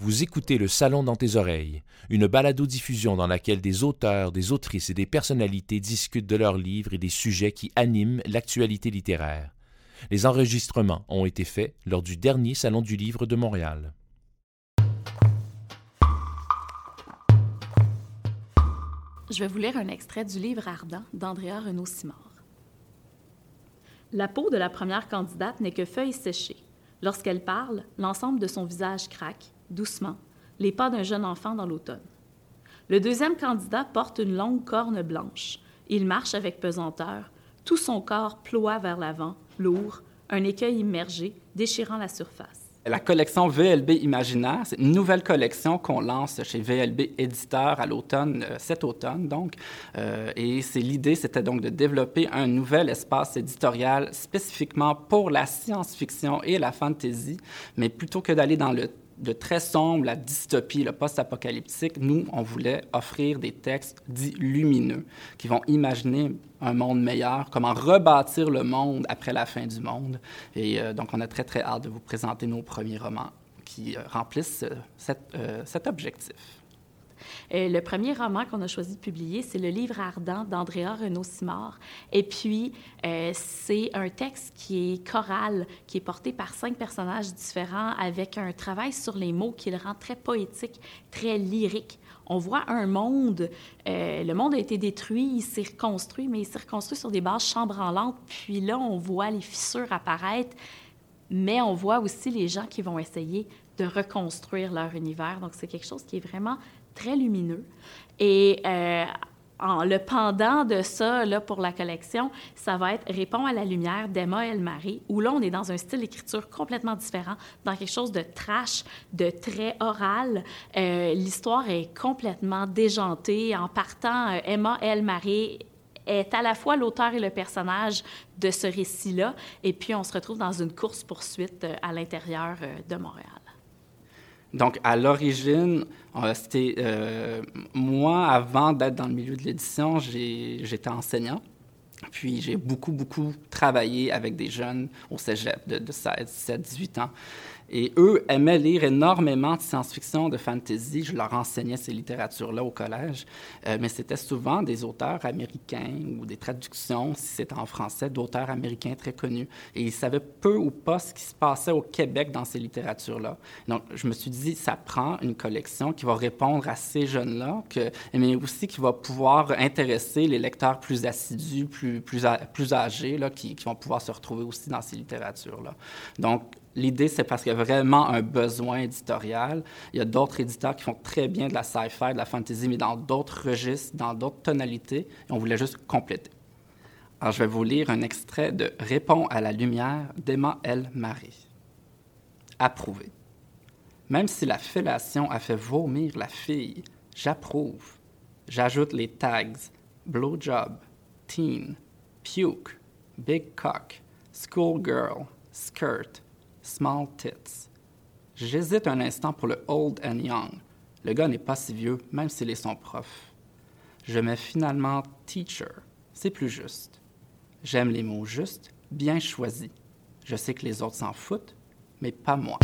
Vous écoutez Le Salon dans tes oreilles, une balado-diffusion dans laquelle des auteurs, des autrices et des personnalités discutent de leurs livres et des sujets qui animent l'actualité littéraire. Les enregistrements ont été faits lors du dernier Salon du Livre de Montréal. Je vais vous lire un extrait du livre Ardent d'Andrea Renaud-Simard. La peau de la première candidate n'est que feuille séchée. Lorsqu'elle parle, l'ensemble de son visage craque, doucement, les pas d'un jeune enfant dans l'automne. Le deuxième candidat porte une longue corne blanche. Il marche avec pesanteur. Tout son corps ploie vers l'avant, lourd, un écueil immergé, déchirant la surface. La collection VLB Imaginaire, c'est une nouvelle collection qu'on lance chez VLB Éditeur à l'automne, euh, cet automne donc. Euh, et c'est l'idée, c'était donc de développer un nouvel espace éditorial spécifiquement pour la science-fiction et la fantasy, mais plutôt que d'aller dans le de très sombre, la dystopie, le post-apocalyptique, nous, on voulait offrir des textes dits lumineux qui vont imaginer un monde meilleur, comment rebâtir le monde après la fin du monde. Et euh, donc, on a très, très hâte de vous présenter nos premiers romans qui euh, remplissent euh, cet objectif. Euh, le premier roman qu'on a choisi de publier, c'est Le Livre ardent d'Andrea Renaud-Simard. Et puis, euh, c'est un texte qui est choral, qui est porté par cinq personnages différents avec un travail sur les mots qui le rend très poétique, très lyrique. On voit un monde, euh, le monde a été détruit, il s'est reconstruit, mais il s'est reconstruit sur des bases chambranlantes. Puis là, on voit les fissures apparaître, mais on voit aussi les gens qui vont essayer de reconstruire leur univers. Donc, c'est quelque chose qui est vraiment très lumineux. Et euh, en, le pendant de ça, là, pour la collection, ça va être Répond à la lumière d'Emma Elmarie, où là, on est dans un style d'écriture complètement différent, dans quelque chose de trash, de très oral. Euh, l'histoire est complètement déjantée. En partant, euh, Emma Elmarie est à la fois l'auteur et le personnage de ce récit-là. Et puis, on se retrouve dans une course-poursuite à l'intérieur de Montréal. Donc, à l'origine, euh, c'était euh, moi, avant d'être dans le milieu de l'édition, j'étais enseignant. Puis j'ai beaucoup, beaucoup travaillé avec des jeunes au cégep de 16, 17, 18 ans. Et eux aimaient lire énormément de science-fiction, de fantasy. Je leur enseignais ces littératures-là au collège. Euh, mais c'était souvent des auteurs américains ou des traductions, si c'était en français, d'auteurs américains très connus. Et ils savaient peu ou pas ce qui se passait au Québec dans ces littératures-là. Donc, je me suis dit, ça prend une collection qui va répondre à ces jeunes-là, mais aussi qui va pouvoir intéresser les lecteurs plus assidus, plus, plus, plus âgés, là, qui, qui vont pouvoir se retrouver aussi dans ces littératures-là. Donc, L'idée, c'est parce qu'il y a vraiment un besoin éditorial. Il y a d'autres éditeurs qui font très bien de la sci-fi, de la fantasy, mais dans d'autres registres, dans d'autres tonalités, on voulait juste compléter. Alors, je vais vous lire un extrait de Répond à la lumière d'Emma L. Marie. Approuvé. Même si la fellation a fait vomir la fille, j'approuve. J'ajoute les tags blowjob, teen, puke, big cock, schoolgirl, skirt, Small Tits. J'hésite un instant pour le Old and Young. Le gars n'est pas si vieux, même s'il est son prof. Je mets finalement Teacher. C'est plus juste. J'aime les mots justes, bien choisis. Je sais que les autres s'en foutent, mais pas moi.